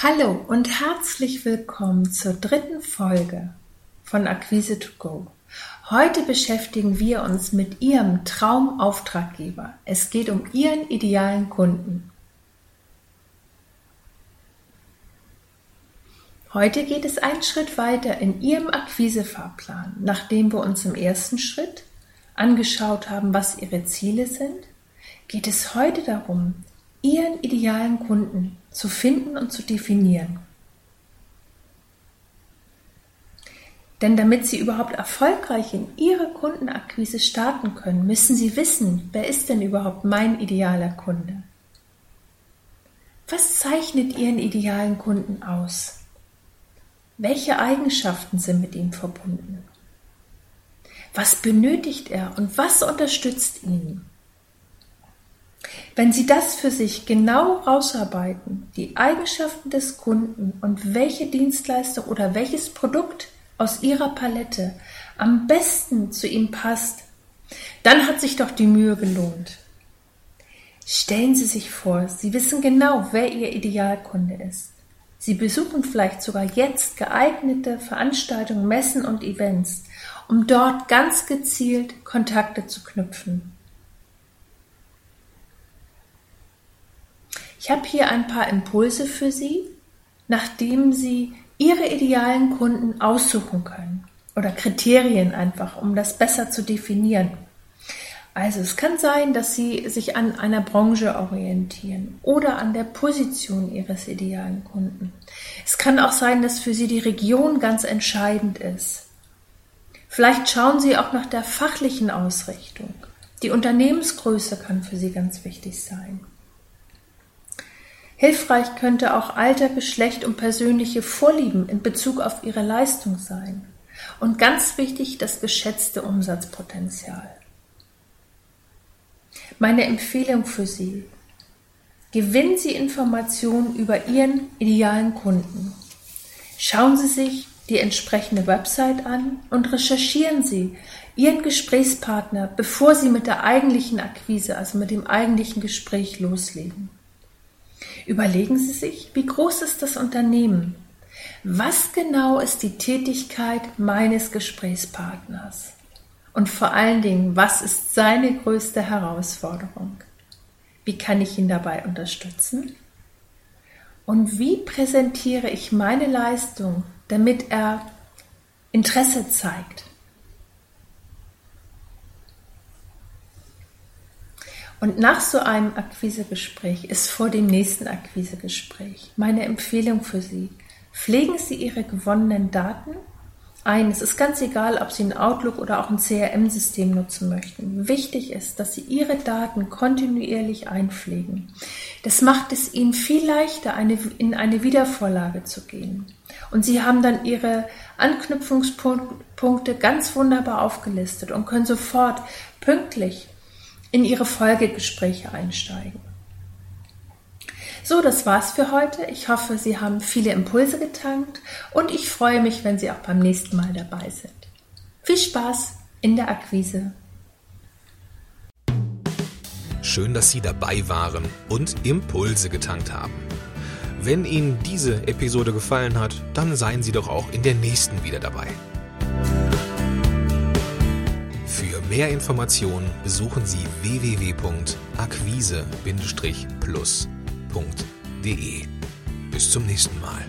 Hallo und herzlich willkommen zur dritten Folge von Akquise to Go. Heute beschäftigen wir uns mit Ihrem Traumauftraggeber. Es geht um Ihren idealen Kunden. Heute geht es einen Schritt weiter in Ihrem Akquisefahrplan, nachdem wir uns im ersten Schritt angeschaut haben, was Ihre Ziele sind, geht es heute darum, Ihren idealen Kunden zu finden und zu definieren. Denn damit Sie überhaupt erfolgreich in Ihre Kundenakquise starten können, müssen Sie wissen, wer ist denn überhaupt mein idealer Kunde? Was zeichnet Ihren idealen Kunden aus? Welche Eigenschaften sind mit ihm verbunden? Was benötigt er und was unterstützt ihn? Wenn Sie das für sich genau rausarbeiten, die Eigenschaften des Kunden und welche Dienstleistung oder welches Produkt aus Ihrer Palette am besten zu ihm passt, dann hat sich doch die Mühe gelohnt. Stellen Sie sich vor, Sie wissen genau, wer Ihr Idealkunde ist. Sie besuchen vielleicht sogar jetzt geeignete Veranstaltungen, Messen und Events, um dort ganz gezielt Kontakte zu knüpfen. Ich habe hier ein paar Impulse für Sie, nachdem Sie Ihre idealen Kunden aussuchen können oder Kriterien einfach, um das besser zu definieren. Also es kann sein, dass Sie sich an einer Branche orientieren oder an der Position Ihres idealen Kunden. Es kann auch sein, dass für Sie die Region ganz entscheidend ist. Vielleicht schauen Sie auch nach der fachlichen Ausrichtung. Die Unternehmensgröße kann für Sie ganz wichtig sein. Hilfreich könnte auch Alter, Geschlecht und persönliche Vorlieben in Bezug auf ihre Leistung sein. Und ganz wichtig das geschätzte Umsatzpotenzial. Meine Empfehlung für Sie. Gewinnen Sie Informationen über Ihren idealen Kunden. Schauen Sie sich die entsprechende Website an und recherchieren Sie Ihren Gesprächspartner, bevor Sie mit der eigentlichen Akquise, also mit dem eigentlichen Gespräch loslegen. Überlegen Sie sich, wie groß ist das Unternehmen? Was genau ist die Tätigkeit meines Gesprächspartners? Und vor allen Dingen, was ist seine größte Herausforderung? Wie kann ich ihn dabei unterstützen? Und wie präsentiere ich meine Leistung, damit er Interesse zeigt? Und nach so einem Akquisegespräch ist vor dem nächsten Akquisegespräch meine Empfehlung für Sie, pflegen Sie Ihre gewonnenen Daten ein. Es ist ganz egal, ob Sie ein Outlook oder auch ein CRM-System nutzen möchten. Wichtig ist, dass Sie Ihre Daten kontinuierlich einpflegen. Das macht es Ihnen viel leichter, eine, in eine Wiedervorlage zu gehen. Und Sie haben dann Ihre Anknüpfungspunkte ganz wunderbar aufgelistet und können sofort pünktlich in ihre Folgegespräche einsteigen. So, das war's für heute. Ich hoffe, Sie haben viele Impulse getankt und ich freue mich, wenn Sie auch beim nächsten Mal dabei sind. Viel Spaß in der Akquise. Schön, dass Sie dabei waren und Impulse getankt haben. Wenn Ihnen diese Episode gefallen hat, dann seien Sie doch auch in der nächsten wieder dabei. Mehr Informationen besuchen Sie www.akquise-plus.de. Bis zum nächsten Mal.